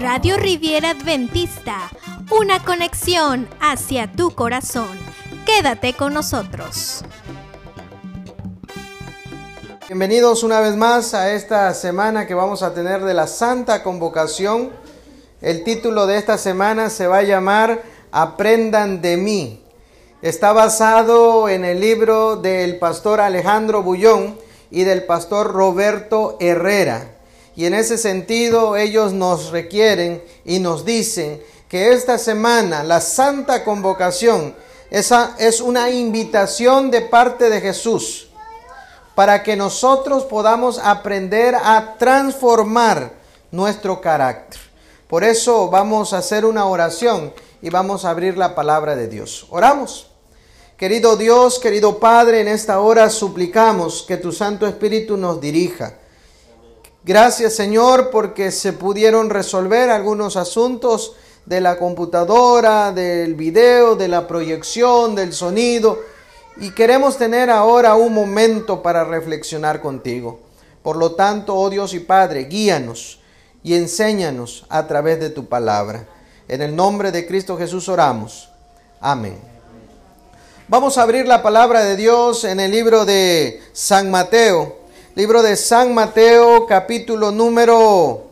Radio Riviera Adventista, una conexión hacia tu corazón. Quédate con nosotros. Bienvenidos una vez más a esta semana que vamos a tener de la Santa Convocación. El título de esta semana se va a llamar Aprendan de mí. Está basado en el libro del pastor Alejandro Bullón y del pastor Roberto Herrera. Y en ese sentido ellos nos requieren y nos dicen que esta semana la santa convocación esa es una invitación de parte de Jesús para que nosotros podamos aprender a transformar nuestro carácter. Por eso vamos a hacer una oración y vamos a abrir la palabra de Dios. Oramos. Querido Dios, querido Padre, en esta hora suplicamos que tu Santo Espíritu nos dirija Gracias Señor porque se pudieron resolver algunos asuntos de la computadora, del video, de la proyección, del sonido. Y queremos tener ahora un momento para reflexionar contigo. Por lo tanto, oh Dios y Padre, guíanos y enséñanos a través de tu palabra. En el nombre de Cristo Jesús oramos. Amén. Vamos a abrir la palabra de Dios en el libro de San Mateo Libro de San Mateo, capítulo número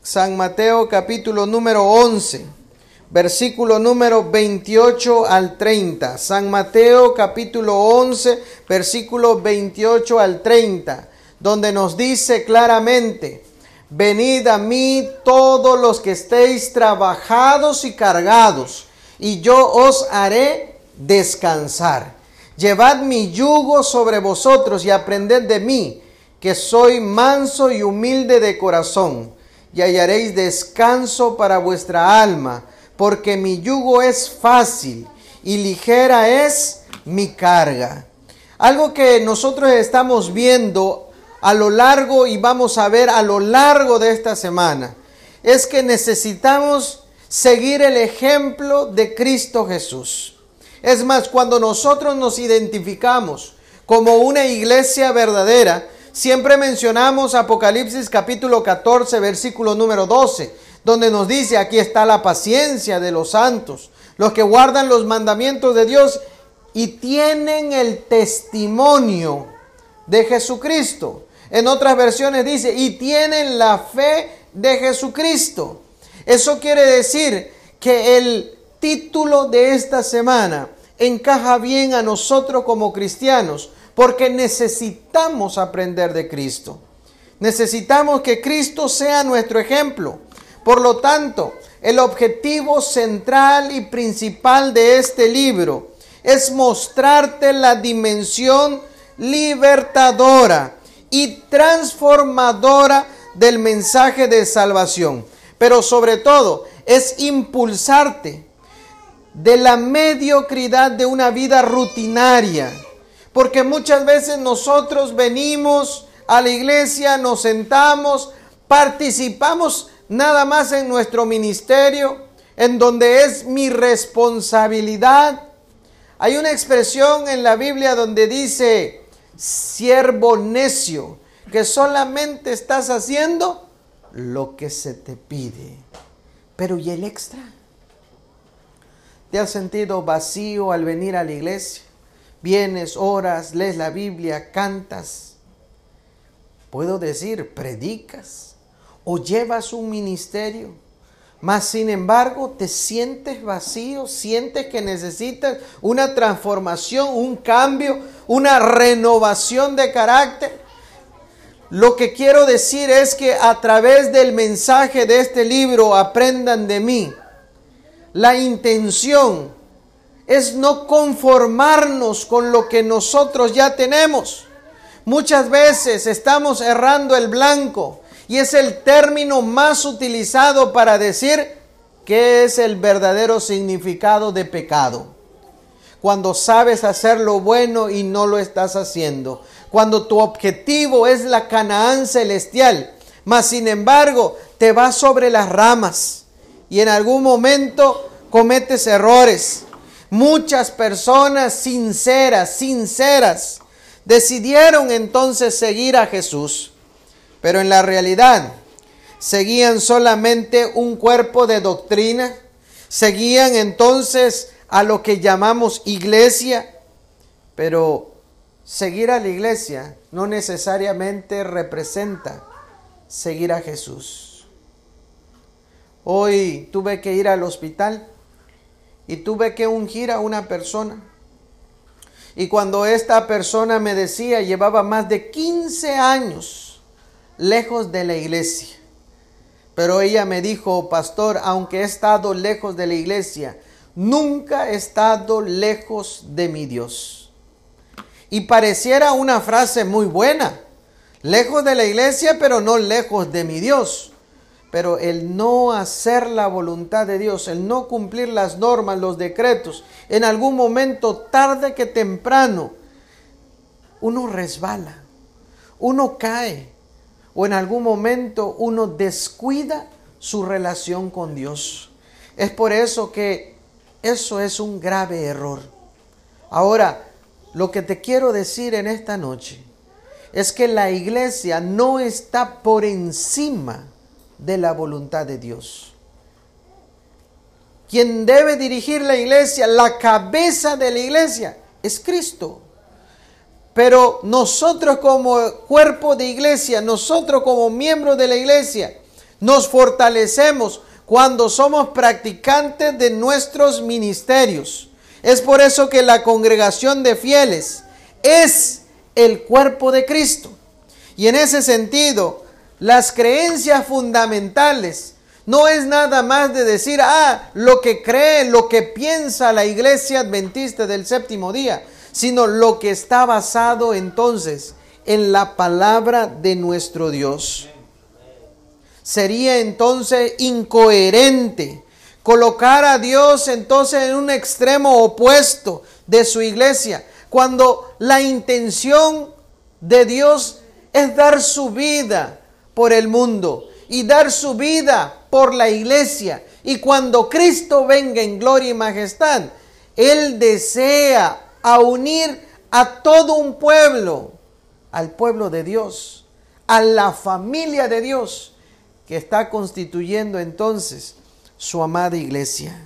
San Mateo, capítulo número 11, versículo número 28 al 30. San Mateo, capítulo 11, versículo 28 al 30, donde nos dice claramente, Venid a mí todos los que estéis trabajados y cargados, y yo os haré descansar. Llevad mi yugo sobre vosotros y aprended de mí, que soy manso y humilde de corazón, y hallaréis descanso para vuestra alma, porque mi yugo es fácil y ligera es mi carga. Algo que nosotros estamos viendo a lo largo y vamos a ver a lo largo de esta semana es que necesitamos seguir el ejemplo de Cristo Jesús. Es más, cuando nosotros nos identificamos como una iglesia verdadera, siempre mencionamos Apocalipsis capítulo 14, versículo número 12, donde nos dice, aquí está la paciencia de los santos, los que guardan los mandamientos de Dios y tienen el testimonio de Jesucristo. En otras versiones dice, y tienen la fe de Jesucristo. Eso quiere decir que el título de esta semana encaja bien a nosotros como cristianos, porque necesitamos aprender de Cristo. Necesitamos que Cristo sea nuestro ejemplo. Por lo tanto, el objetivo central y principal de este libro es mostrarte la dimensión libertadora y transformadora del mensaje de salvación. Pero sobre todo es impulsarte de la mediocridad de una vida rutinaria. Porque muchas veces nosotros venimos a la iglesia, nos sentamos, participamos nada más en nuestro ministerio, en donde es mi responsabilidad. Hay una expresión en la Biblia donde dice, siervo necio, que solamente estás haciendo lo que se te pide. Pero ¿y el extra? ¿Te has sentido vacío al venir a la iglesia? Vienes, oras, lees la Biblia, cantas. Puedo decir, predicas o llevas un ministerio. Mas sin embargo, te sientes vacío, sientes que necesitas una transformación, un cambio, una renovación de carácter. Lo que quiero decir es que a través del mensaje de este libro, aprendan de mí la intención es no conformarnos con lo que nosotros ya tenemos. Muchas veces estamos errando el blanco y es el término más utilizado para decir qué es el verdadero significado de pecado. Cuando sabes hacer lo bueno y no lo estás haciendo. Cuando tu objetivo es la Canaán celestial, mas sin embargo te vas sobre las ramas y en algún momento cometes errores. Muchas personas sinceras, sinceras, decidieron entonces seguir a Jesús. Pero en la realidad, seguían solamente un cuerpo de doctrina, seguían entonces a lo que llamamos iglesia, pero seguir a la iglesia no necesariamente representa seguir a Jesús. Hoy tuve que ir al hospital y tuve que ungir a una persona. Y cuando esta persona me decía, llevaba más de 15 años lejos de la iglesia. Pero ella me dijo, pastor, aunque he estado lejos de la iglesia, nunca he estado lejos de mi Dios. Y pareciera una frase muy buena, lejos de la iglesia, pero no lejos de mi Dios. Pero el no hacer la voluntad de Dios, el no cumplir las normas, los decretos, en algún momento, tarde que temprano, uno resbala, uno cae, o en algún momento uno descuida su relación con Dios. Es por eso que eso es un grave error. Ahora, lo que te quiero decir en esta noche es que la iglesia no está por encima de la voluntad de Dios. Quien debe dirigir la iglesia, la cabeza de la iglesia, es Cristo. Pero nosotros como cuerpo de iglesia, nosotros como miembros de la iglesia, nos fortalecemos cuando somos practicantes de nuestros ministerios. Es por eso que la congregación de fieles es el cuerpo de Cristo. Y en ese sentido, las creencias fundamentales no es nada más de decir, ah, lo que cree, lo que piensa la iglesia adventista del séptimo día, sino lo que está basado entonces en la palabra de nuestro Dios. Sería entonces incoherente colocar a Dios entonces en un extremo opuesto de su iglesia, cuando la intención de Dios es dar su vida por el mundo y dar su vida por la iglesia. Y cuando Cristo venga en gloria y majestad, Él desea a unir a todo un pueblo, al pueblo de Dios, a la familia de Dios, que está constituyendo entonces su amada iglesia.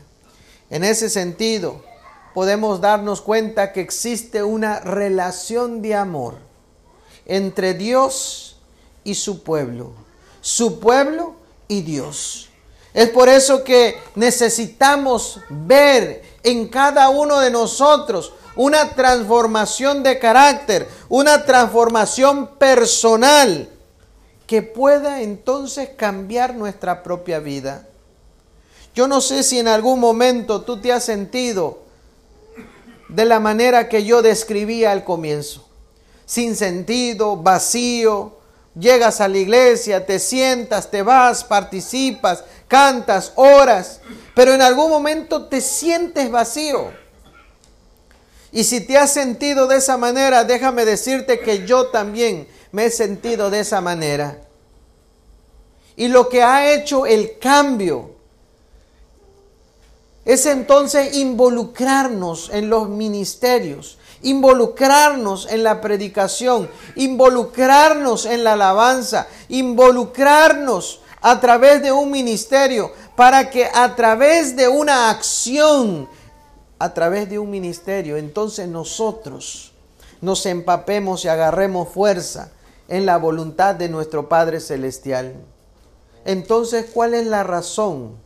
En ese sentido, podemos darnos cuenta que existe una relación de amor entre Dios y su pueblo, su pueblo y Dios. Es por eso que necesitamos ver en cada uno de nosotros una transformación de carácter, una transformación personal que pueda entonces cambiar nuestra propia vida. Yo no sé si en algún momento tú te has sentido de la manera que yo describía al comienzo, sin sentido, vacío, llegas a la iglesia, te sientas, te vas, participas, cantas, oras, pero en algún momento te sientes vacío y si te has sentido de esa manera, déjame decirte que yo también me he sentido de esa manera. Y lo que ha hecho el cambio es entonces involucrarnos en los ministerios, involucrarnos en la predicación, involucrarnos en la alabanza, involucrarnos a través de un ministerio, para que a través de una acción a través de un ministerio, entonces nosotros nos empapemos y agarremos fuerza en la voluntad de nuestro Padre Celestial. Entonces, ¿cuál es la razón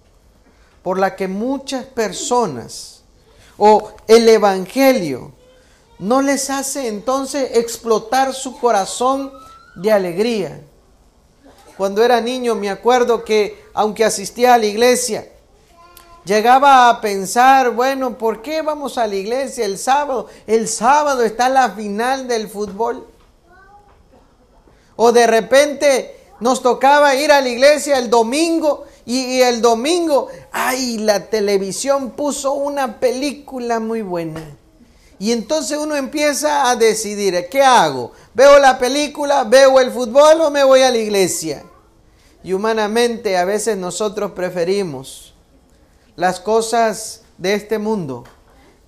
por la que muchas personas o el Evangelio no les hace entonces explotar su corazón de alegría? Cuando era niño me acuerdo que aunque asistía a la iglesia, llegaba a pensar, bueno, ¿por qué vamos a la iglesia el sábado? El sábado está la final del fútbol. O de repente nos tocaba ir a la iglesia el domingo y, el domingo, ay, la televisión puso una película muy buena. Y entonces uno empieza a decidir, ¿qué hago? ¿Veo la película, veo el fútbol o me voy a la iglesia? Y humanamente a veces nosotros preferimos las cosas de este mundo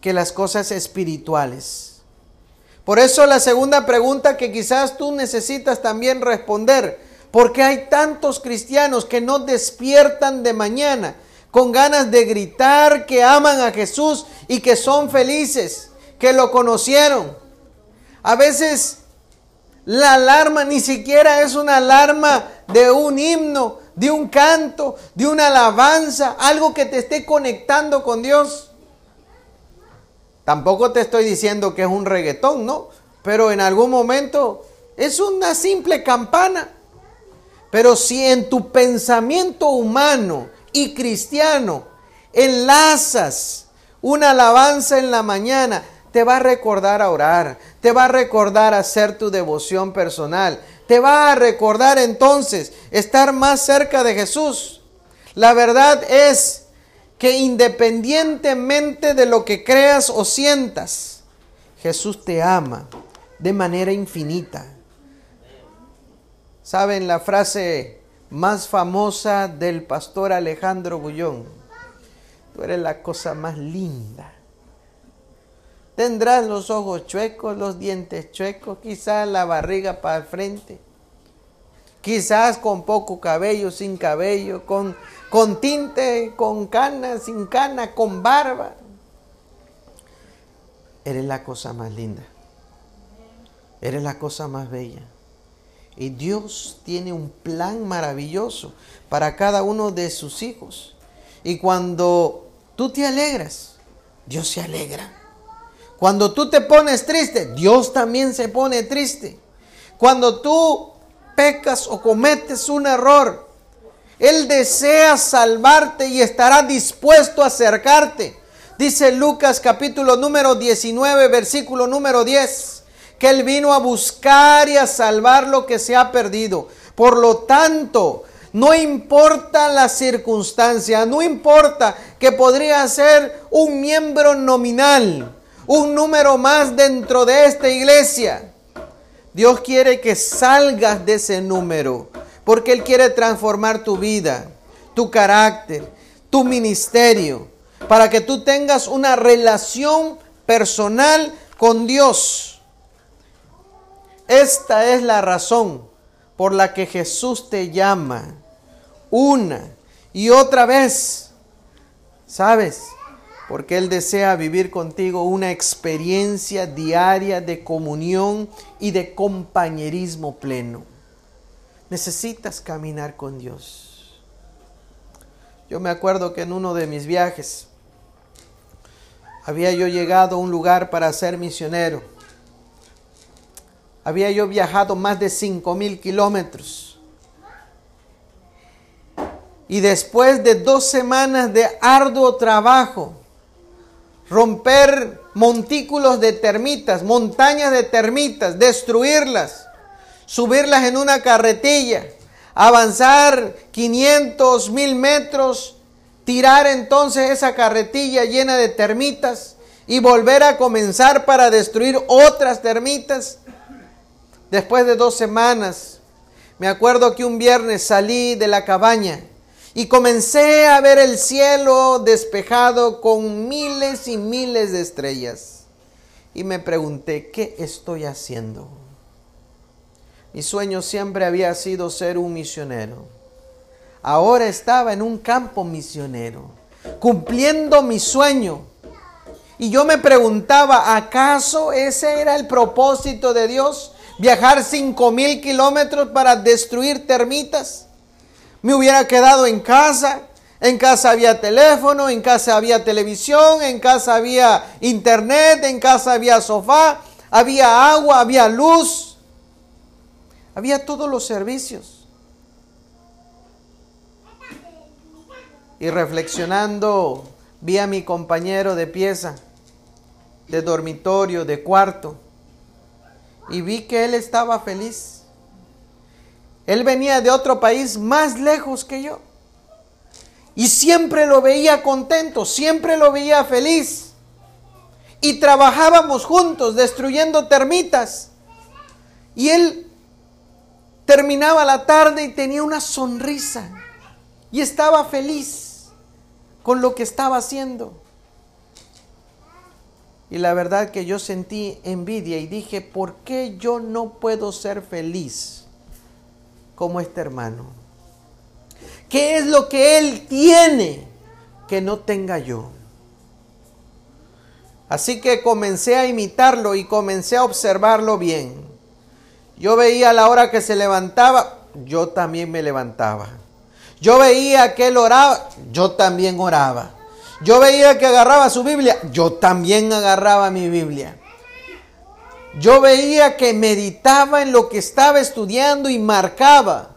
que las cosas espirituales. Por eso la segunda pregunta que quizás tú necesitas también responder, Porque hay tantos cristianos que no despiertan de mañana con ganas de gritar que aman a Jesús y que son felices, que lo conocieron. A veces la alarma ni siquiera es una alarma de un himno, de un canto, de una alabanza, algo que te esté conectando con Dios. Tampoco te estoy diciendo que es un reggaetón, ¿no? Pero en algún momento es una simple campana. Pero si en tu pensamiento humano y cristiano enlazas una alabanza en la mañana, te va a recordar a orar, te va a recordar a hacer tu devoción personal, te va a recordar entonces estar más cerca de Jesús. La verdad es que independientemente de lo que creas o sientas, Jesús te ama de manera infinita. ¿Saben la frase más famosa del pastor Alejandro Bullón? Tú eres la cosa más linda. Tendrás los ojos chuecos, los dientes chuecos, quizás la barriga para el frente. Quizás con poco cabello, sin cabello, con, con tinte, con cana, sin cana, con barba. Eres la cosa más linda. Eres la cosa más bella. Y Dios tiene un plan maravilloso para cada uno de sus hijos. Y cuando tú te alegras, Dios se alegra. Cuando tú te pones triste, Dios también se pone triste. Cuando tú pecas o cometes un error, Él desea salvarte y estará dispuesto a acercarte. Dice Lucas capítulo número 19, versículo número 10 que Él vino a buscar y a salvar lo que se ha perdido. Por lo tanto, no importa la circunstancia, no importa que podría ser un miembro nominal, un número más dentro de esta iglesia. Dios quiere que salgas de ese número, porque Él quiere transformar tu vida, tu carácter, tu ministerio, para que tú tengas una relación personal con Dios. Esta es la razón por la que Jesús te llama una y otra vez. ¿Sabes? Porque Él desea vivir contigo una experiencia diaria de comunión y de compañerismo pleno. Necesitas caminar con Dios. Yo me acuerdo que en uno de mis viajes había yo llegado a un lugar para ser misionero había yo viajado más de 5 mil kilómetros. Y después de dos semanas de arduo trabajo, romper montículos de termitas, montañas de termitas, destruirlas, subirlas en una carretilla, avanzar 500 mil metros, tirar entonces esa carretilla llena de termitas y volver a comenzar para destruir otras termitas. Después de dos semanas, me acuerdo que un viernes salí de la cabaña y comencé a ver el cielo despejado con miles y miles de estrellas. Y me pregunté, ¿qué estoy haciendo? Mi sueño siempre había sido ser un misionero. Ahora estaba en un campo misionero, cumpliendo mi sueño. Y yo me preguntaba, ¿acaso ese era el propósito de Dios? viajar cinco mil kilómetros para destruir termitas. Me hubiera quedado en casa. En casa había teléfono, en casa había televisión, en casa había internet, en casa había sofá, había agua, había luz. Había todos los servicios. Y reflexionando, vi a mi compañero de pieza, de dormitorio, de cuarto y vi que él estaba feliz. Él venía de otro país más lejos que yo. Y siempre lo veía contento, siempre lo veía feliz. Y trabajábamos juntos destruyendo termitas. Y él terminaba la tarde y tenía una sonrisa. Y estaba feliz con lo que estaba haciendo. Y la verdad que yo sentí envidia y dije, ¿por qué yo no puedo ser feliz como este hermano? ¿Qué es lo que él tiene que no tenga yo? Así que comencé a imitarlo y comencé a observarlo bien. Yo veía a la hora que se levantaba, yo también me levantaba. Yo veía que él oraba, yo también oraba. Yo veía que agarraba su Biblia, yo también agarraba mi Biblia. Yo veía que meditaba en lo que estaba estudiando y marcaba.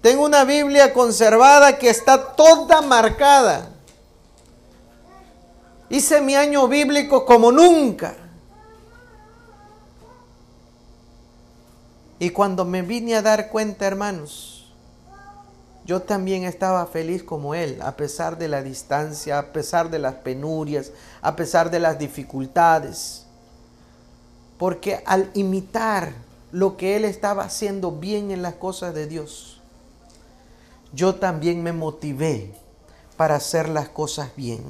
Tengo una Biblia conservada que está toda marcada. Hice mi año bíblico como nunca. Y cuando me vine a dar cuenta, hermanos, yo también estaba feliz como él, a pesar de la distancia, a pesar de las penurias, a pesar de las dificultades. Porque al imitar lo que él estaba haciendo bien en las cosas de Dios, yo también me motivé para hacer las cosas bien.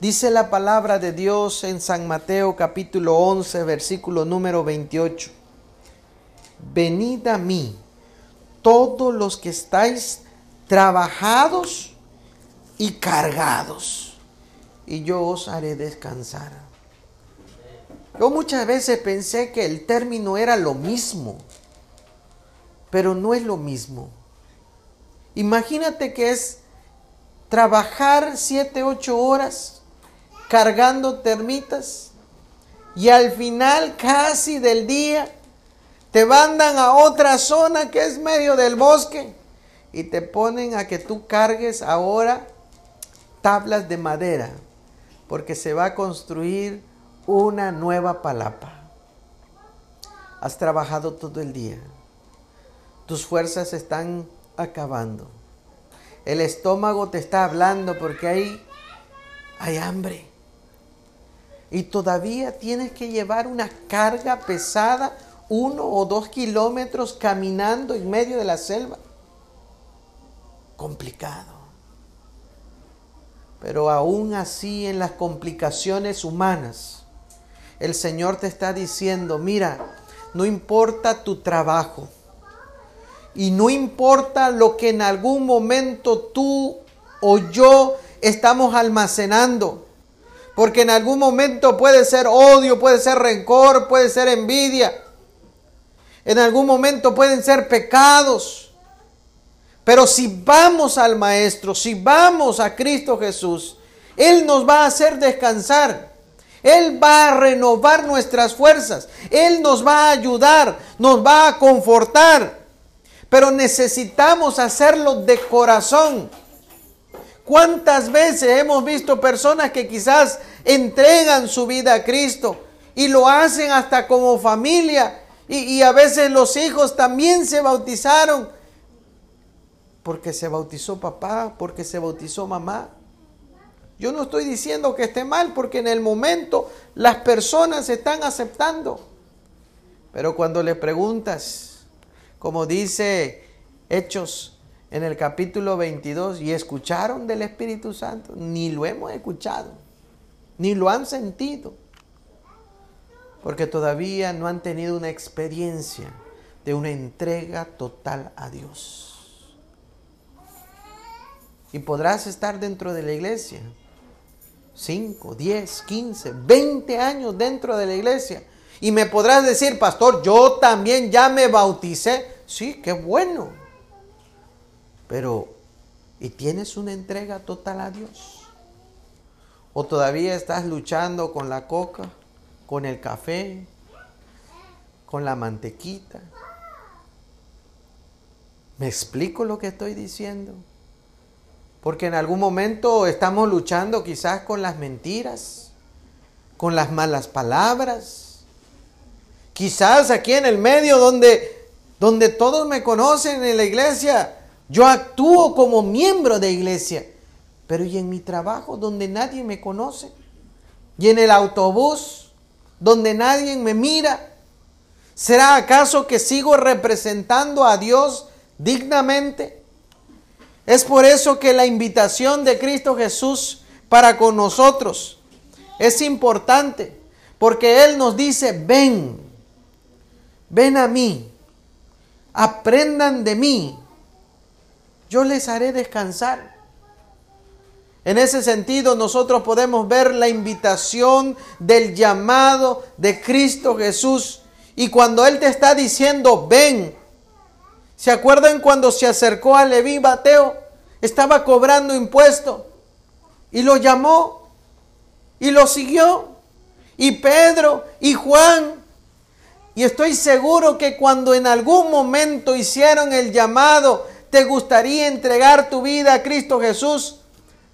Dice la palabra de Dios en San Mateo capítulo 11, versículo número 28. Venid a mí, todos los que estáis trabajados y cargados, y yo os haré descansar. Yo muchas veces pensé que el término era lo mismo, pero no es lo mismo. Imagínate que es trabajar siete, ocho horas cargando termitas y al final casi del día te mandan a otra zona que es medio del bosque y te ponen a que tú cargues ahora tablas de madera porque se va a construir una nueva palapa. Has trabajado todo el día. Tus fuerzas están acabando. El estómago te está hablando porque hay, hay hambre y todavía tienes que llevar una carga pesada uno o dos kilómetros caminando en medio de la selva. Complicado. Pero aún así en las complicaciones humanas, el Señor te está diciendo, mira, no importa tu trabajo y no importa lo que en algún momento tú o yo estamos almacenando porque en algún momento puede ser odio, puede ser rencor, puede ser envidia. En algún momento pueden ser pecados. Pero si vamos al Maestro, si vamos a Cristo Jesús, Él nos va a hacer descansar. Él va a renovar nuestras fuerzas. Él nos va a ayudar, nos va a confortar. Pero necesitamos hacerlo de corazón. ¿Cuántas veces hemos visto personas que quizás entregan su vida a Cristo y lo hacen hasta como familia y, a veces los hijos también se bautizaron porque se bautizó papá, porque se bautizó mamá? Yo no estoy diciendo que esté mal porque en el momento las personas están aceptando. Pero cuando le preguntas, como dice Hechos en el capítulo 22 y escucharon del Espíritu Santo, ni lo hemos escuchado, ni lo han sentido, porque todavía no han tenido una experiencia de una entrega total a Dios. Y podrás estar dentro de la iglesia, 5, 10, 15, 20 años dentro de la iglesia. Y me podrás decir, pastor, yo también ya me bauticé. Sí, qué bueno. Pero, ¿y tienes una entrega total a Dios? ¿O todavía estás luchando con la coca, con el café, con la mantequita? ¿Me explico lo que estoy diciendo? Porque en algún momento estamos luchando quizás con las mentiras, con las malas palabras. Quizás aquí en el medio donde, donde todos me conocen en la iglesia, yo actúo como miembro de iglesia, pero ¿y en mi trabajo donde nadie me conoce? ¿Y en el autobús donde nadie me mira? ¿Será acaso que sigo representando a Dios dignamente? Es por eso que la invitación de Cristo Jesús para con nosotros es importante, porque Él nos dice, ven, ven a mí, aprendan de mí, yo les haré descansar. En ese sentido, nosotros podemos ver la invitación del llamado de Cristo Jesús. Y cuando Él te está diciendo, ven, ¿se acuerdan cuando se acercó a Leví Bateo? Estaba cobrando impuesto y lo llamó y lo siguió. Y Pedro y Juan. Y estoy seguro que cuando en algún momento hicieron el llamado, te gustaría entregar tu vida a Cristo Jesús,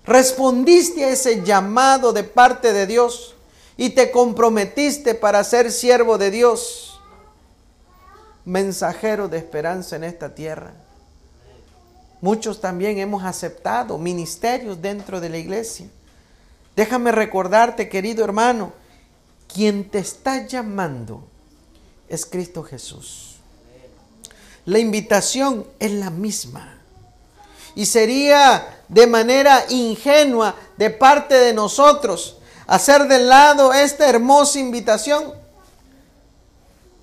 respondiste a ese llamado de parte de Dios y te comprometiste para ser siervo de Dios, mensajero de esperanza en esta tierra. Muchos también hemos aceptado ministerios dentro de la iglesia. Déjame recordarte, querido hermano, quien te está llamando es Cristo Jesús. La invitación es la misma. Y sería de manera ingenua de parte de nosotros hacer de lado esta hermosa invitación.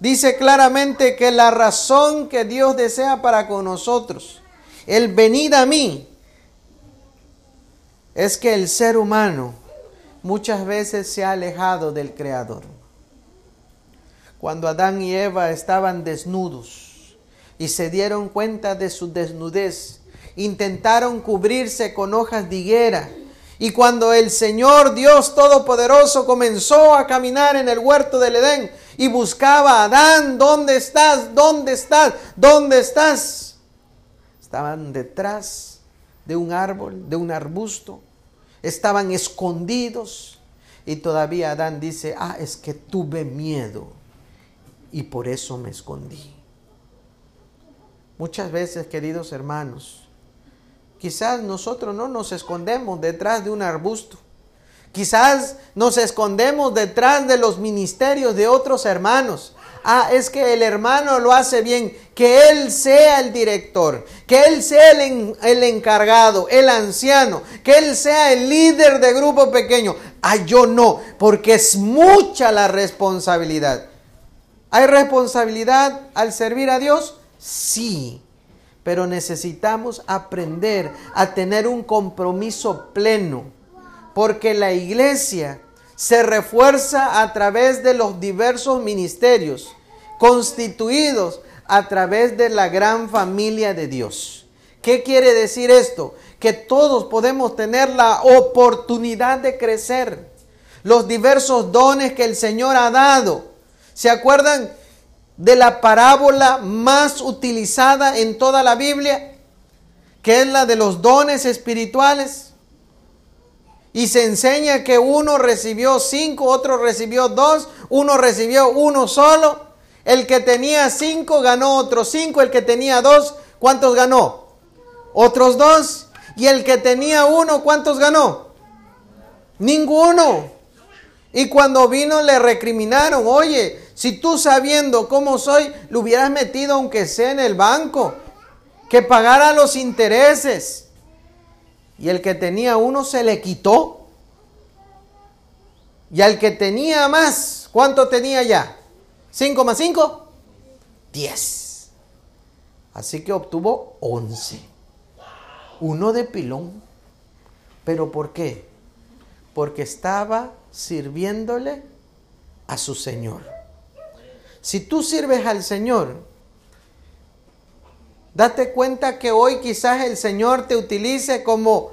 Dice claramente que la razón que Dios desea para con nosotros, el venir a mí, es que el ser humano muchas veces se ha alejado del Creador. Cuando Adán y Eva estaban desnudos y se dieron cuenta de su desnudez, intentaron cubrirse con hojas de higuera. Y cuando el Señor Dios Todopoderoso comenzó a caminar en el huerto del Edén y buscaba a Adán, ¿dónde estás? ¿Dónde estás? ¿Dónde estás? Estaban detrás de un árbol, de un arbusto. Estaban escondidos. Y todavía Adán dice, ah, es que tuve miedo y por eso me escondí. Muchas veces, queridos hermanos, Quizás nosotros no nos escondemos detrás de un arbusto. Quizás nos escondemos detrás de los ministerios de otros hermanos. Ah, es que el hermano lo hace bien. Que él sea el director, que él sea el, el, encargado, el anciano, que él sea el líder de grupo pequeño. Ah, yo no, porque es mucha la responsabilidad. ¿Hay responsabilidad al servir a Dios? Sí pero necesitamos aprender a tener un compromiso pleno, porque la iglesia se refuerza a través de los diversos ministerios constituidos a través de la gran familia de Dios. ¿Qué quiere decir esto? Que todos podemos tener la oportunidad de crecer. Los diversos dones que el Señor ha dado. ¿Se acuerdan? de la parábola más utilizada en toda la Biblia, que es la de los dones espirituales. Y se enseña que uno recibió cinco, otro recibió dos, uno recibió uno solo. El que tenía cinco ganó otros cinco, el que tenía dos, ¿cuántos ganó? Otros dos. Y el que tenía uno, ¿cuántos ganó? Ninguno. Y cuando vino le recriminaron, oye, si tú sabiendo cómo soy, lo hubieras metido aunque sea en el banco, que pagara los intereses. Y el que tenía uno se le quitó. Y al que tenía más, ¿cuánto tenía ya? ¿5 más 5? 10. Así que obtuvo 11. Uno de pilón. ¿Pero por qué? Porque estaba sirviéndole a su Señor. Si tú sirves al Señor, date cuenta que hoy quizás el Señor te utilice como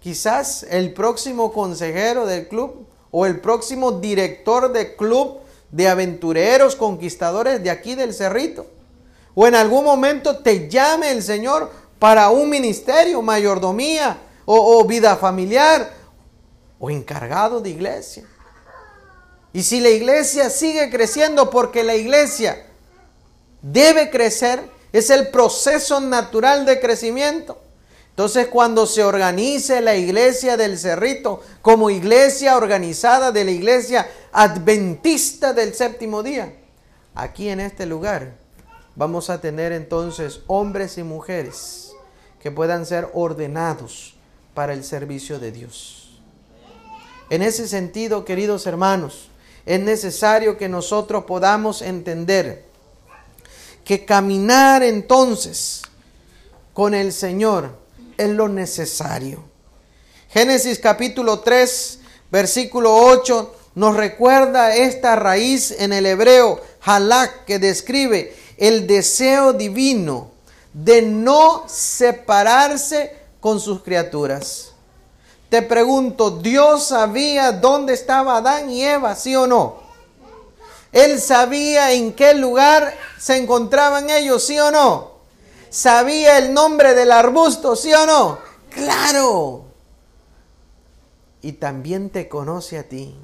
quizás el próximo consejero del club o el próximo director del club de aventureros conquistadores de aquí del Cerrito. O en algún momento te llame el Señor para un ministerio, mayordomía o, o vida familiar o encargado de iglesia. Y si la iglesia sigue creciendo porque la iglesia debe crecer, es el proceso natural de crecimiento. Entonces cuando se organice la iglesia del Cerrito como iglesia organizada de la iglesia adventista del séptimo día, aquí en este lugar vamos a tener entonces hombres y mujeres que puedan ser ordenados para el servicio de Dios. En ese sentido, queridos hermanos, es necesario que nosotros podamos entender que caminar entonces con el Señor es lo necesario. Génesis capítulo 3, versículo 8 nos recuerda esta raíz en el hebreo halak que describe el deseo divino de no separarse con sus criaturas. Te pregunto, ¿Dios sabía dónde estaba Adán y Eva, sí o no? Él sabía en qué lugar se encontraban ellos, sí o no. ¿Sabía el nombre del arbusto, sí o no? Claro. Y también te conoce a ti.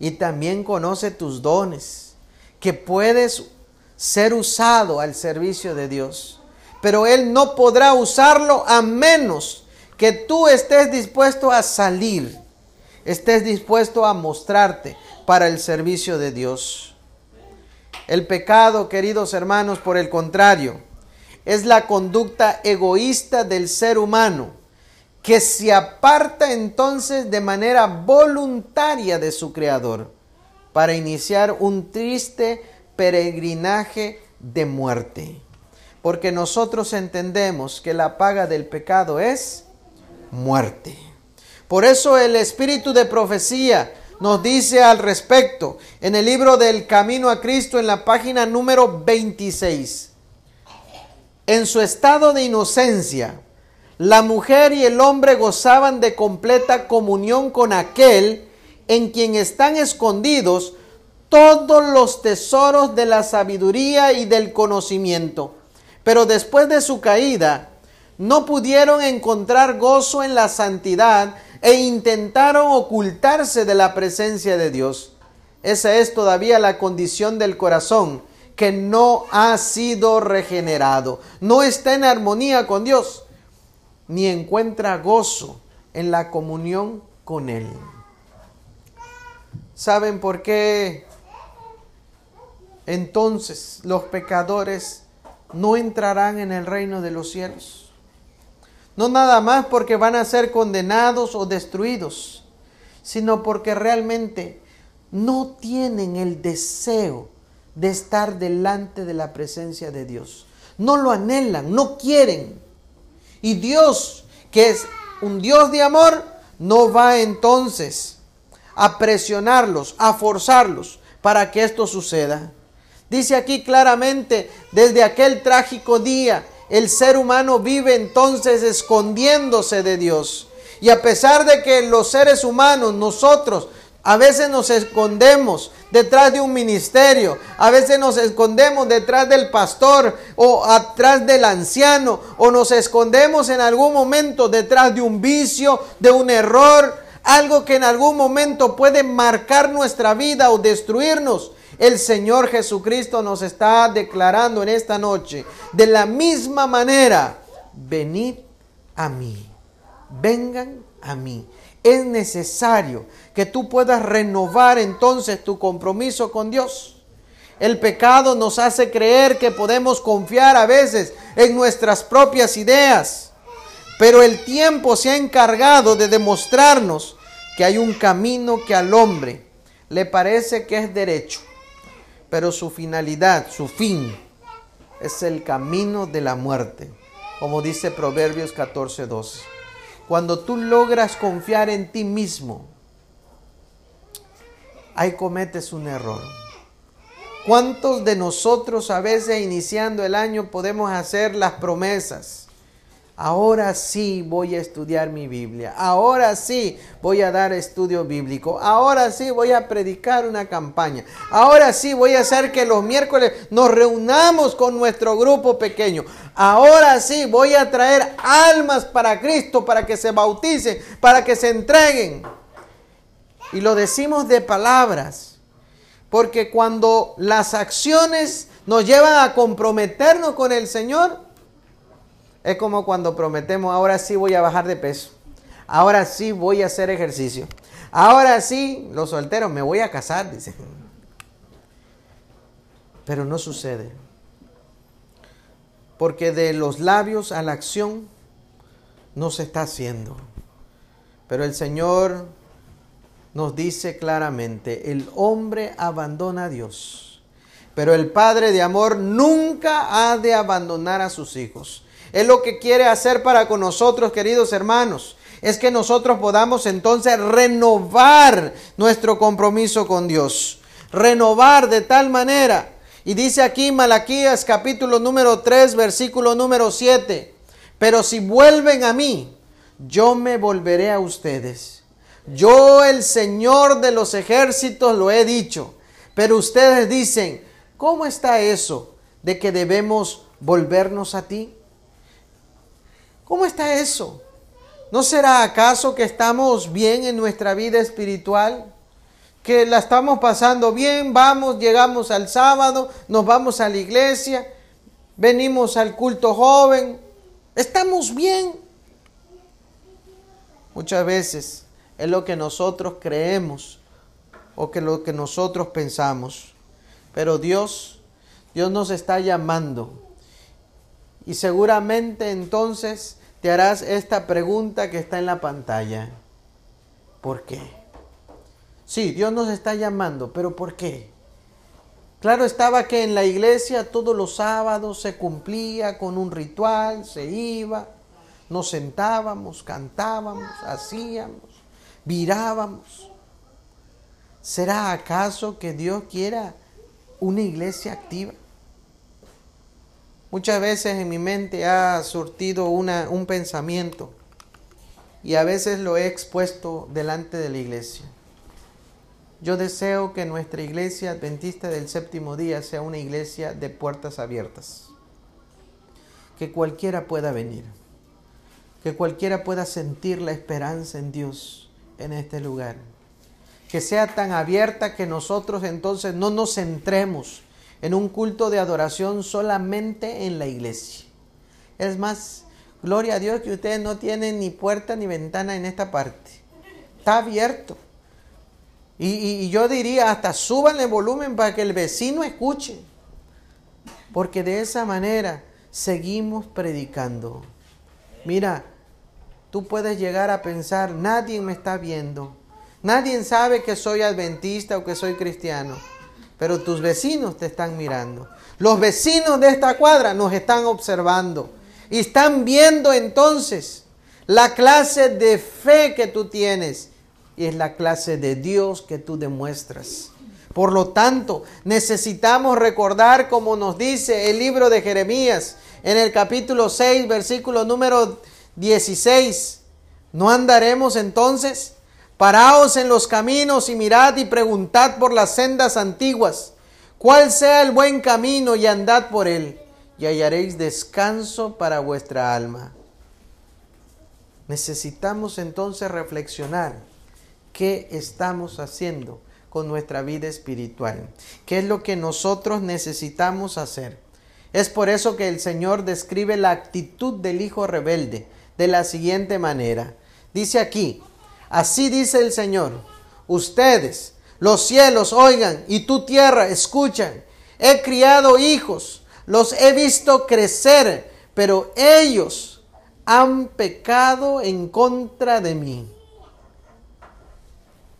Y también conoce tus dones, que puedes ser usado al servicio de Dios. Pero Él no podrá usarlo a menos que tú estés dispuesto a salir, estés dispuesto a mostrarte para el servicio de Dios. El pecado, queridos hermanos, por el contrario, es la conducta egoísta del ser humano que se aparta entonces de manera voluntaria de su Creador para iniciar un triste peregrinaje de muerte. Porque nosotros entendemos que la paga del pecado es muerte. Por eso el espíritu de profecía nos dice al respecto en el libro del Camino a Cristo en la página número 26. En su estado de inocencia, la mujer y el hombre gozaban de completa comunión con aquel en quien están escondidos todos los tesoros de la sabiduría y del conocimiento. Pero después de su caída, no pudieron encontrar gozo en la santidad e intentaron ocultarse de la presencia de Dios. Esa es todavía la condición del corazón, que no ha sido regenerado, no está en armonía con Dios, ni encuentra gozo en la comunión con Él. ¿Saben por qué entonces los pecadores no entrarán en el reino de los cielos? No nada más porque van a ser condenados o destruidos, sino porque realmente no tienen el deseo de estar delante de la presencia de Dios. No lo anhelan, no quieren. Y Dios, que es un Dios de amor, no va entonces a presionarlos, a forzarlos para que esto suceda. Dice aquí claramente, desde aquel trágico día el ser humano vive entonces escondiéndose de Dios. Y a pesar de que los seres humanos, nosotros, a veces nos escondemos detrás de un ministerio, a veces nos escondemos detrás del pastor o atrás del anciano, o nos escondemos en algún momento detrás de un vicio, de un error, algo que en algún momento puede marcar nuestra vida o destruirnos. El Señor Jesucristo nos está declarando en esta noche, de la misma manera, venid a mí, vengan a mí. Es necesario que tú puedas renovar entonces tu compromiso con Dios. El pecado nos hace creer que podemos confiar a veces en nuestras propias ideas, pero el tiempo se ha encargado de demostrarnos que hay un camino que al hombre le parece que es derecho, pero su finalidad, su fin, es el camino de la muerte, como dice Proverbios 14:12. Cuando tú logras confiar en ti mismo, ahí cometes un error. ¿Cuántos de nosotros a veces iniciando el año podemos hacer las promesas? Ahora sí voy a estudiar mi Biblia. Ahora sí voy a dar estudio bíblico. Ahora sí voy a predicar una campaña. Ahora sí voy a hacer que los miércoles nos reunamos con nuestro grupo pequeño. Ahora sí voy a traer almas para Cristo, para que se bauticen, para que se entreguen. Y lo decimos de palabras. Porque cuando las acciones nos llevan a comprometernos con el Señor, es como cuando prometemos, ahora sí voy a bajar de peso. Ahora sí voy a hacer ejercicio. Ahora sí, los solteros, me voy a casar, dice. Pero no sucede. Porque de los labios a la acción no se está haciendo. Pero el Señor nos dice claramente, el hombre abandona a Dios Pero el Padre de amor nunca ha de abandonar a sus hijos. Es lo que quiere hacer para con nosotros, queridos hermanos. Es que nosotros podamos entonces renovar nuestro compromiso con Dios. Renovar de tal manera. Y dice aquí Malaquías capítulo número 3, versículo número 7. Pero si vuelven a mí, yo me volveré a ustedes. Yo el Señor de los ejércitos lo he dicho. Pero ustedes dicen, ¿Cómo está eso de que debemos volvernos a ti? ¿Cómo está eso? ¿No será acaso que estamos bien en nuestra vida espiritual? Que la estamos pasando bien, vamos, llegamos al sábado, nos vamos a la iglesia, venimos al culto joven, estamos bien. Muchas veces es lo que nosotros creemos o que lo que nosotros pensamos. Pero Dios, Dios nos está llamando. Y seguramente entonces te harás esta pregunta que está en la pantalla. ¿Por qué? Sí, Dios nos está llamando, pero ¿por qué? Claro estaba que en la iglesia todos los sábados se cumplía con un ritual, se iba, nos sentábamos, cantábamos, hacíamos, virábamos. ¿Será acaso que Dios quiera una iglesia activa. Muchas veces en mi mente ha surtido un pensamiento y a veces lo he expuesto delante de la iglesia. Yo deseo que nuestra iglesia adventista del séptimo día sea una iglesia de puertas abiertas. Que cualquiera pueda venir. Que cualquiera pueda sentir la esperanza en Dios en este lugar que sea tan abierta que nosotros entonces no nos centremos en un culto de adoración solamente en la iglesia. Es más, gloria a Dios que ustedes no tienen ni puerta ni ventana en esta parte. Está abierto. Y, yo diría, hasta suban el volumen para que el vecino escuche. Porque de esa manera seguimos predicando. Mira, tú puedes llegar a pensar, nadie me está viendo. Nadie sabe que soy adventista o que soy cristiano, pero tus vecinos te están mirando. Los vecinos de esta cuadra nos están observando y están viendo entonces la clase de fe que tú tienes y es la clase de Dios que tú demuestras. Por lo tanto, necesitamos recordar, como nos dice el libro de Jeremías en el capítulo 6, versículo número 16, ¿no andaremos entonces? Paraos en los caminos y mirad y preguntad por las sendas antiguas, cuál sea el buen camino y andad por él, y hallaréis descanso para vuestra alma. Necesitamos entonces reflexionar qué estamos haciendo con nuestra vida espiritual, qué es lo que nosotros necesitamos hacer. Es por eso que el Señor describe la actitud del hijo rebelde de la siguiente manera. Dice aquí, Así dice el Señor, ustedes, los cielos, oigan, y tu tierra, escuchan. He criado hijos, los he visto crecer, pero ellos han pecado en contra de mí.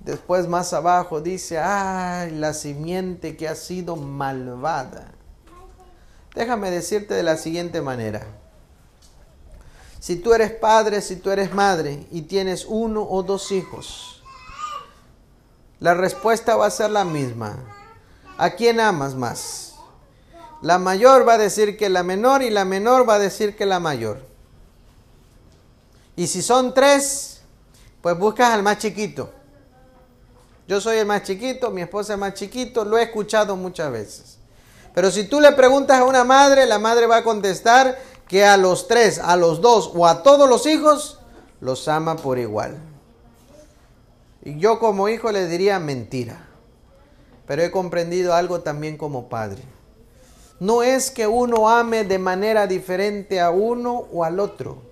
Después más abajo dice, ay, la simiente que ha sido malvada. Déjame decirte de la siguiente manera. Si tú eres padre, si tú eres madre y tienes uno o dos hijos, la respuesta va a ser la misma. ¿A quién amas más? La mayor va a decir que la menor y la menor va a decir que la mayor. Y si son tres, pues buscas al más chiquito. Yo soy el más chiquito, mi esposa es más chiquito, lo he escuchado muchas veces. Pero si tú le preguntas a una madre, la madre va a contestar que a los tres, a los dos o a todos los hijos los ama por igual. Y yo como hijo le diría mentira. Pero he comprendido algo también como padre. No es que uno ame de manera diferente a uno o al otro.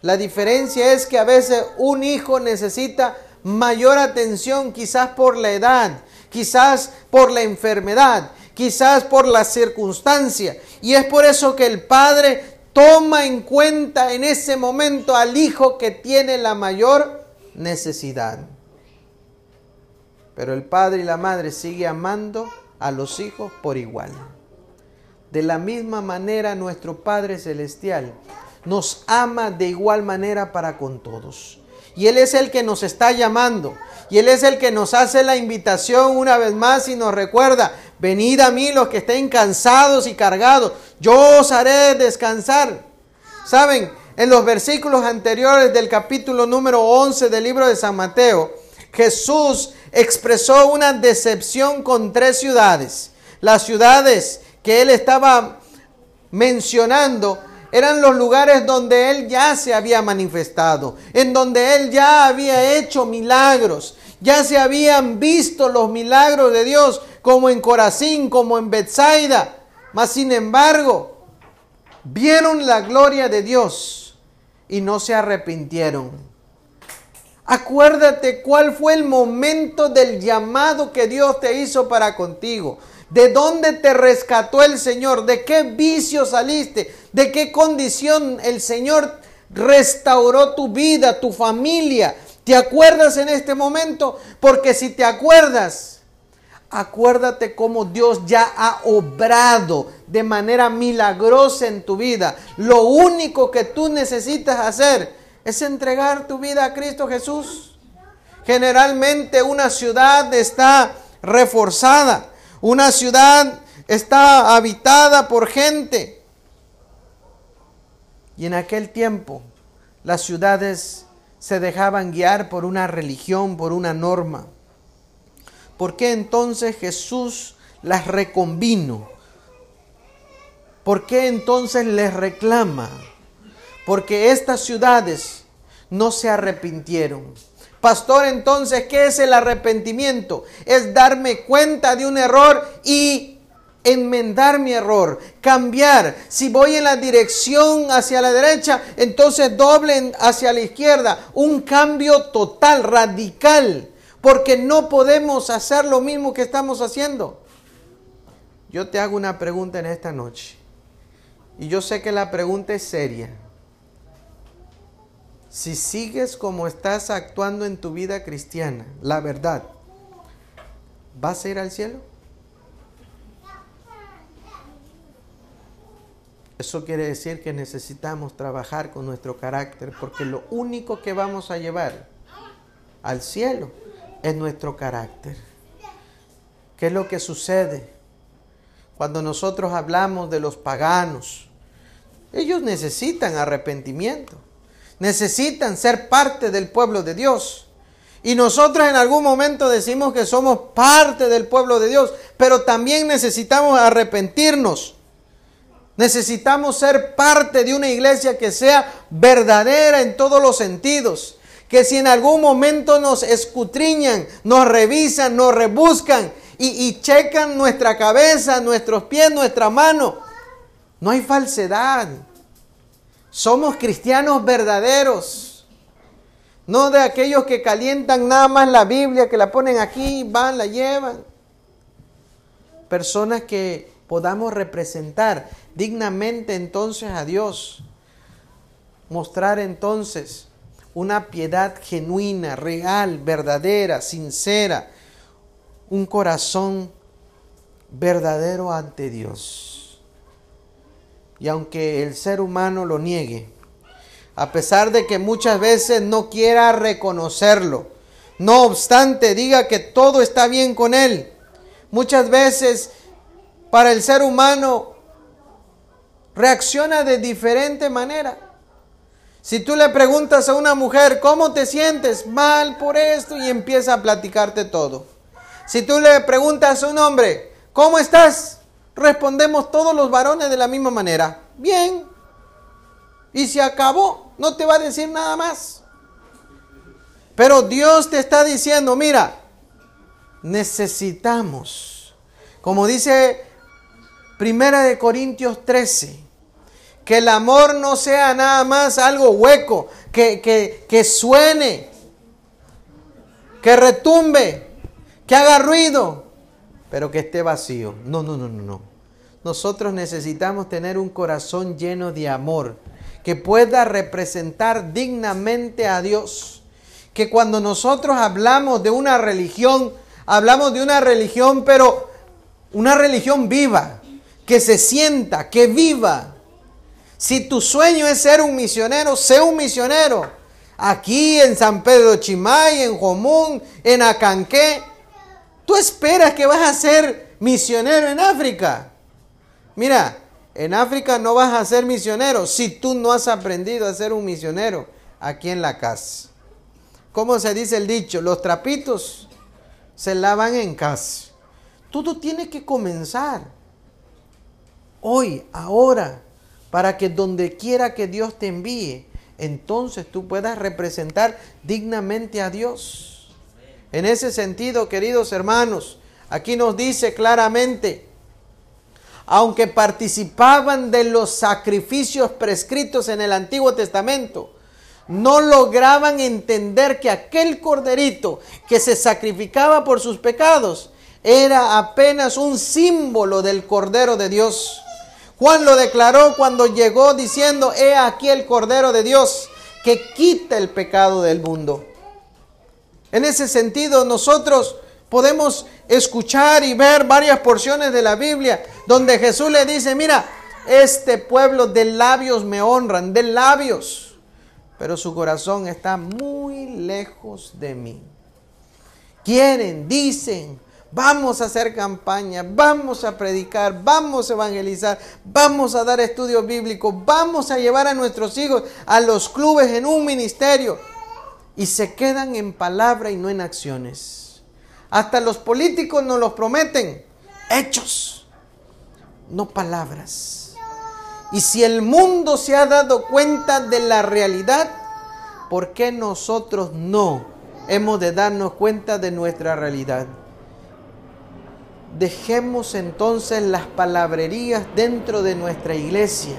La diferencia es que a veces un hijo necesita mayor atención quizás por la edad, quizás por la enfermedad, quizás por la circunstancia. Y es por eso que el padre toma en cuenta en ese momento al hijo que tiene la mayor necesidad. Pero el padre y la madre sigue amando a los hijos por igual. De la misma manera nuestro Padre Celestial nos ama de igual manera para con todos. Y Él es el que nos está llamando. Y Él es el que nos hace la invitación una vez más y nos recuerda, venid a mí los que estén cansados y cargados, yo os haré descansar. Saben, en los versículos anteriores del capítulo número 11 del libro de San Mateo, Jesús expresó una decepción con tres ciudades. Las ciudades que él estaba mencionando eran los lugares donde él ya se había manifestado, en donde él ya había hecho milagros, ya se habían visto los milagros de Dios, como en Corazín, como en Bethsaida. Mas sin embargo, vieron la gloria de Dios y no se arrepintieron. Acuérdate cuál fue el momento del llamado que Dios te hizo para contigo. ¿De dónde te rescató el Señor? ¿De qué vicio saliste? ¿De qué condición el Señor restauró tu vida, tu familia? ¿Te acuerdas en este momento? Porque si te acuerdas, acuérdate cómo Dios ya ha obrado de manera milagrosa en tu vida. Lo único que tú necesitas hacer es entregar tu vida a Cristo Jesús. Generalmente una ciudad está reforzada una ciudad está habitada por gente. Y en aquel tiempo las ciudades se dejaban guiar por una religión, por una norma. ¿Por qué entonces Jesús las reconvino? ¿Por qué entonces les reclama? Porque estas ciudades no se arrepintieron. Pastor, entonces, ¿qué es el arrepentimiento? Es darme cuenta de un error y enmendar mi error, cambiar. Si voy en la dirección hacia la derecha, entonces doblen hacia la izquierda. Un cambio total, radical, porque no podemos hacer lo mismo que estamos haciendo. Yo te hago una pregunta en esta noche. Y yo sé que la pregunta es seria si sigues como estás actuando en tu vida cristiana, la verdad, ¿vas a ir al cielo? Eso quiere decir que necesitamos trabajar con nuestro carácter, porque lo único que vamos a llevar al cielo es nuestro carácter. ¿Qué es lo que sucede cuando nosotros hablamos de los paganos? Ellos necesitan arrepentimiento necesitan ser parte del pueblo de Dios. Y nosotros en algún momento decimos que somos parte del pueblo de Dios, pero también necesitamos arrepentirnos. Necesitamos ser parte de una iglesia que sea verdadera en todos los sentidos. Que si en algún momento nos escutriñan, nos revisan, nos rebuscan y, checan nuestra cabeza, nuestros pies, nuestra mano, no hay falsedad. Somos cristianos verdaderos. No de aquellos que calientan nada más la Biblia, que la ponen aquí, van, la llevan. Personas que podamos representar dignamente entonces a Dios. Mostrar entonces una piedad genuina, real, verdadera, sincera. Un corazón verdadero ante Dios. Y aunque el ser humano lo niegue, a pesar de que muchas veces no quiera reconocerlo, no obstante diga que todo está bien con él, muchas veces para el ser humano reacciona de diferente manera. Si tú le preguntas a una mujer, ¿cómo te sientes? Mal por esto y empieza a platicarte todo. Si tú le preguntas a un hombre, ¿cómo estás? Respondemos todos los varones de la misma manera. Bien. Y se acabó. No te va a decir nada más. Pero Dios te está diciendo, mira, necesitamos, como dice Primera de Corintios 13, que el amor no sea nada más algo hueco, que, que, que suene, que retumbe, que haga ruido, pero que esté vacío. No, no, no, no, no. Nosotros necesitamos tener un corazón lleno de amor, que pueda representar dignamente a Dios. Que cuando nosotros hablamos de una religión, hablamos de una religión, pero Una religión viva, que se sienta, que viva. Si tu sueño es ser un misionero, sé un misionero. Aquí en San Pedro Chimay, en Jomún, en Acanqué. Tú esperas que vas a ser misionero en África. Mira, en África no vas a ser misionero si tú no has aprendido a ser un misionero aquí en la casa. ¿Cómo se dice el dicho? Los trapitos se lavan en casa. Todo tiene que comenzar hoy, ahora, para que donde quiera que Dios te envíe, entonces tú puedas representar dignamente a Dios. En ese sentido, queridos hermanos, aquí nos dice claramente, aunque participaban de los sacrificios prescritos en el Antiguo Testamento, no lograban entender que aquel corderito que se sacrificaba por sus pecados era apenas un símbolo del Cordero de Dios. Juan lo declaró cuando llegó diciendo, he aquí el Cordero de Dios que quita el pecado del mundo. En ese sentido, nosotros podemos escuchar y ver varias porciones de la Biblia donde Jesús le dice, mira, este pueblo de labios me honran, de labios, pero su corazón está muy lejos de mí. Quieren, dicen, vamos a hacer campaña, vamos a predicar, vamos a evangelizar, vamos a dar estudios bíblicos, vamos a llevar a nuestros hijos a los clubes en un ministerio y se quedan en palabra y no en acciones. Hasta los políticos nos los prometen. Hechos, no palabras. Y si el mundo se ha dado cuenta de la realidad, ¿por qué nosotros no hemos de darnos cuenta de nuestra realidad? Dejemos entonces las palabrerías dentro de nuestra iglesia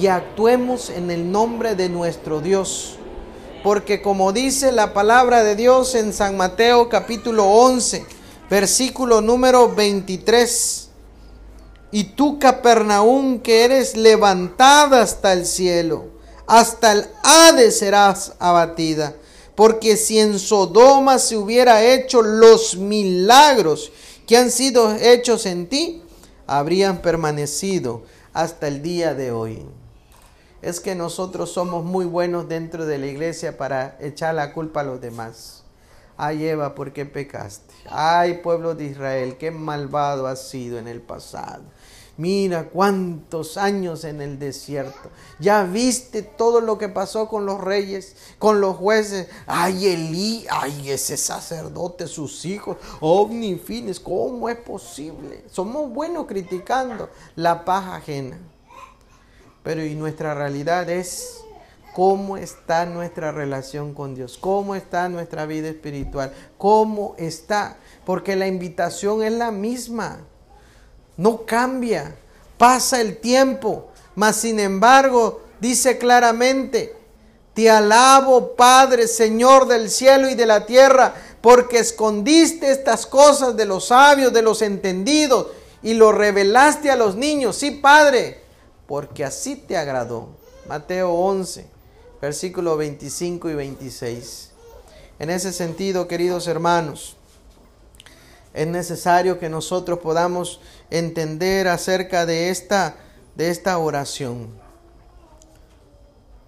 y actuemos en el nombre de nuestro Dios porque como dice la palabra de Dios en San Mateo capítulo 11, versículo número 23, y tú Capernaum que eres levantada hasta el cielo, hasta el Hades serás abatida, porque si en Sodoma se hubiera hecho los milagros que han sido hechos en ti, habrían permanecido hasta el día de hoy es que nosotros somos muy buenos dentro de la iglesia para echar la culpa a los demás. Ay Eva, ¿por qué pecaste? Ay pueblo de Israel, qué malvado has sido en el pasado. Mira cuántos años en el desierto. Ya viste todo lo que pasó con los reyes, con los jueces. Ay, Elí, ay, ese sacerdote, sus hijos, omnifines. ¿Cómo es posible? Somos buenos criticando la paja ajena. Pero y nuestra realidad es cómo está nuestra relación con Dios, cómo está nuestra vida espiritual, cómo está, porque la invitación es la misma, no cambia, pasa el tiempo, mas sin embargo dice claramente, te alabo Padre, Señor del cielo y de la tierra, porque escondiste estas cosas de los sabios, de los entendidos, y lo revelaste a los niños. Sí, Padre, porque así te agradó. Mateo 11, versículos 25 y 26. En ese sentido, queridos hermanos, es necesario que nosotros podamos entender acerca de esta, de esta oración.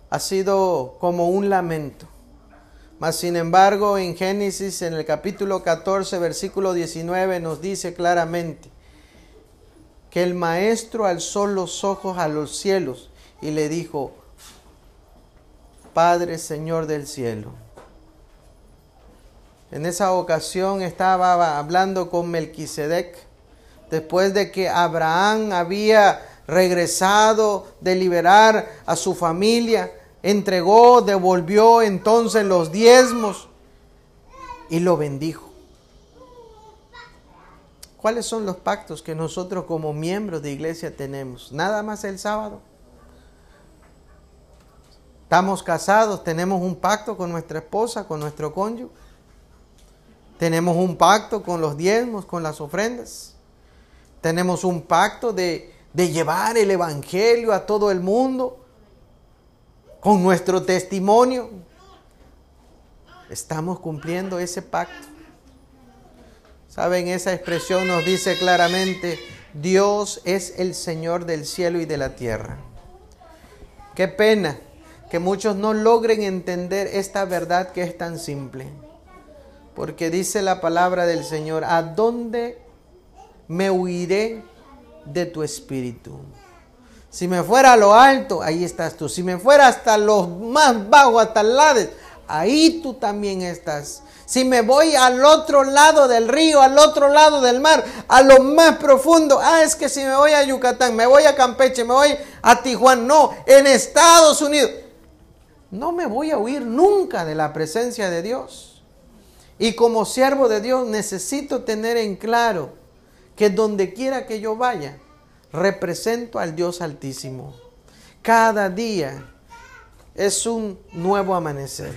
Ha sido como un lamento. Mas sin embargo, en Génesis, en el capítulo 14, versículo 19, nos dice claramente, que el maestro alzó los ojos a los cielos y le dijo, Padre Señor del cielo. En esa ocasión estaba hablando con Melquisedec, después de que Abraham había regresado de liberar a su familia, entregó, devolvió entonces los diezmos y lo bendijo. ¿Cuáles son los pactos que nosotros como miembros de iglesia tenemos? Nada más el sábado. Estamos casados, tenemos un pacto con nuestra esposa, con nuestro cónyuge. Tenemos un pacto con los diezmos, con las ofrendas. Tenemos un pacto de, de llevar el Evangelio a todo el mundo con nuestro testimonio. Estamos cumpliendo ese pacto. Saben, esa expresión nos dice claramente, Dios es el Señor del cielo y de la tierra. Qué pena que muchos no logren entender esta verdad que es tan simple. Porque dice la palabra del Señor, ¿a dónde me huiré de tu espíritu? Si me fuera a lo alto, ahí estás tú. Si me fuera hasta los más bajos, hasta el lado, ahí tú también estás. Si me voy al otro lado del río, al otro lado del mar, a lo más profundo, ah, es que si me voy a Yucatán, me voy a Campeche, me voy a Tijuana, no, en Estados Unidos, no me voy a huir nunca de la presencia de Dios. Y como siervo de Dios necesito tener en claro que donde quiera que yo vaya, represento al Dios Altísimo. Cada día es un nuevo amanecer.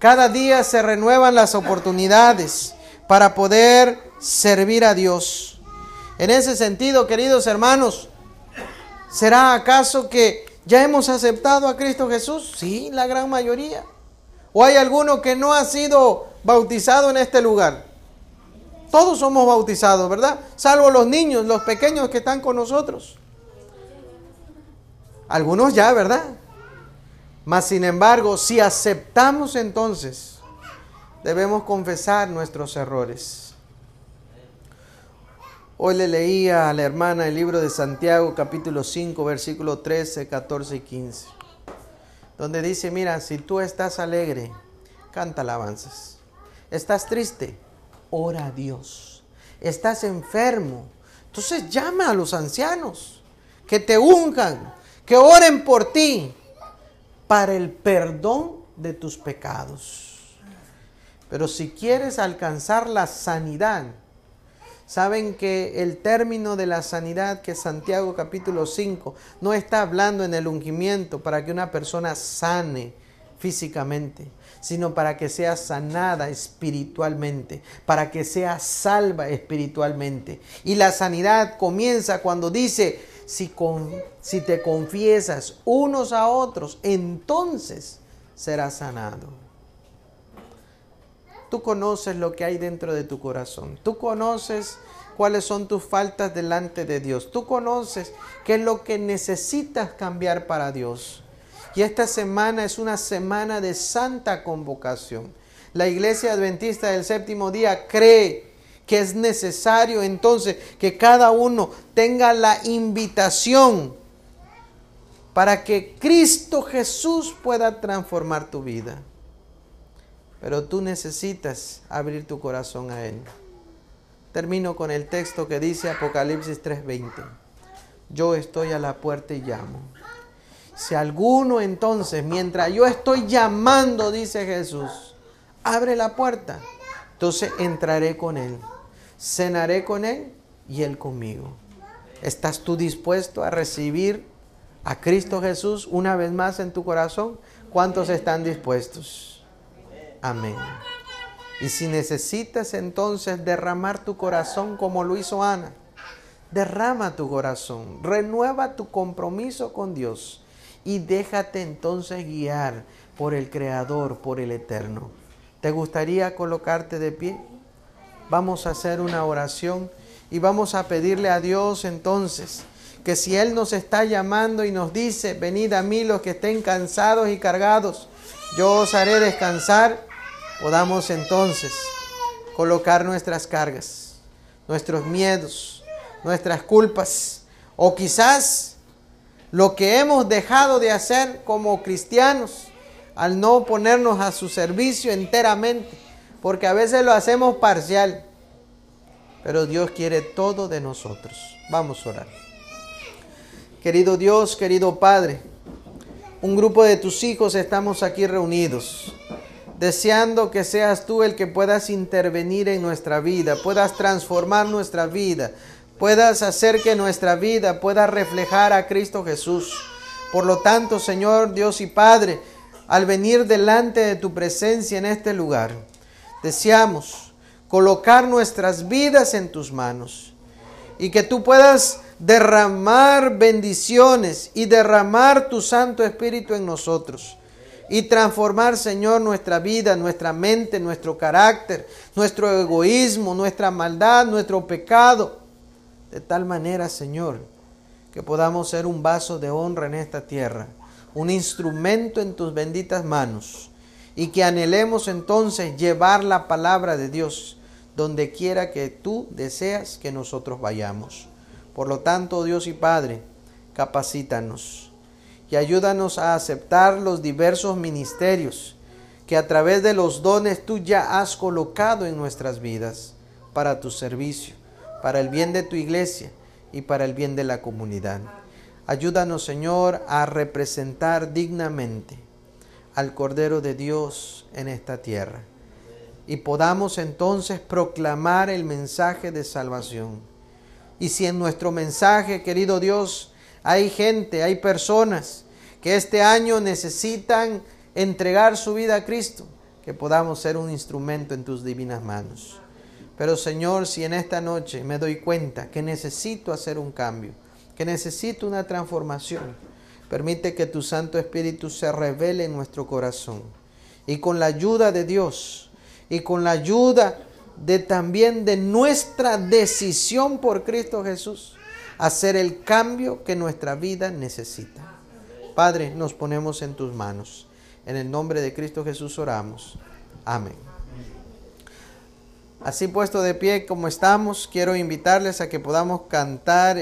Cada día se renuevan las oportunidades para poder servir a Dios. En ese sentido, queridos hermanos, ¿será acaso que ya hemos aceptado a Cristo Jesús? Sí, la gran mayoría. ¿O hay alguno que no ha sido bautizado en este lugar? Todos somos bautizados, ¿verdad? Salvo los niños, los pequeños que están con nosotros. Algunos ya, ¿verdad? Mas sin embargo, si aceptamos entonces, debemos confesar nuestros errores. Hoy le leía a la hermana el libro de Santiago capítulo 5 versículo 13, 14 y 15, donde dice, mira, si tú estás alegre, canta alabanzas. Estás triste, ora a Dios. Estás enfermo, entonces llama a los ancianos que te unjan, que oren por ti para el perdón de tus pecados. Pero si quieres alcanzar la sanidad, saben que el término de la sanidad que Santiago capítulo 5 no está hablando en el ungimiento para que una persona sane físicamente, sino para que sea sanada espiritualmente, para que sea salva espiritualmente. Y la sanidad comienza cuando dice, si, si te confiesas unos a otros, entonces serás sanado. Tú conoces lo que hay dentro de tu corazón. Tú conoces cuáles son tus faltas delante de Dios. Tú conoces qué es lo que necesitas cambiar para Dios. Y esta semana es una semana de santa convocación. La iglesia adventista del séptimo día cree que es necesario entonces que cada uno tenga la invitación para que Cristo Jesús pueda transformar tu vida. Pero tú necesitas abrir tu corazón a Él. Termino con el texto que dice Apocalipsis 3:20. Yo estoy a la puerta y llamo. Si alguno entonces, mientras yo estoy llamando, dice Jesús, abre la puerta, entonces entraré con Él cenaré con Él y Él conmigo. ¿Estás tú dispuesto a recibir a Cristo Jesús una vez más en tu corazón? ¿Cuántos están dispuestos? Amén. Y si necesitas entonces derramar tu corazón como lo hizo Ana, derrama tu corazón, renueva tu compromiso con Dios y déjate entonces guiar por el Creador, por el Eterno. ¿Te gustaría colocarte de pie? Vamos a hacer una oración y vamos a pedirle a Dios entonces que si Él nos está llamando y nos dice, venid a mí los que estén cansados y cargados, yo os haré descansar, podamos entonces colocar nuestras cargas, nuestros miedos, nuestras culpas, o quizás lo que hemos dejado de hacer como cristianos al no ponernos a su servicio enteramente porque a veces lo hacemos parcial, pero Dios quiere todo de nosotros. Vamos a orar. Querido Dios, querido Padre, un grupo de tus hijos estamos aquí reunidos, deseando que seas tú el que puedas intervenir en nuestra vida, puedas transformar nuestra vida, puedas hacer que nuestra vida pueda reflejar a Cristo Jesús. Por lo tanto, Señor Dios y Padre, al venir delante de tu presencia en este lugar, deseamos colocar nuestras vidas en tus manos y que tú puedas derramar bendiciones y derramar tu Santo Espíritu en nosotros. y transformar, Señor, nuestra vida, nuestra mente, nuestro carácter, nuestro egoísmo, nuestra maldad, nuestro pecado. De tal manera, Señor, que podamos ser un vaso de honra en esta tierra, un instrumento en tus benditas manos y que anhelemos entonces llevar la palabra de Dios donde quiera que tú deseas que nosotros vayamos. Por lo tanto, Dios y Padre, capacítanos y ayúdanos a aceptar los diversos ministerios que a través de los dones tú ya has colocado en nuestras vidas para tu servicio, para el bien de tu iglesia y para el bien de la comunidad. Ayúdanos, Señor, a representar dignamente al Cordero de Dios en esta tierra y podamos entonces proclamar el mensaje de salvación. Y si en nuestro mensaje, querido Dios, hay gente, hay personas que este año necesitan entregar su vida a Cristo, que podamos ser un instrumento en tus divinas manos. Pero Señor, si en esta noche me doy cuenta que necesito hacer un cambio, que necesito una transformación, permite que tu Santo Espíritu se revele en nuestro corazón. Y con la ayuda de Dios y con la ayuda de también de nuestra decisión por Cristo Jesús, hacer el cambio que nuestra vida necesita. Padre, nos ponemos en tus manos. En el nombre de Cristo Jesús oramos. Amén. Así puesto de pie como estamos, quiero invitarles a que podamos cantar.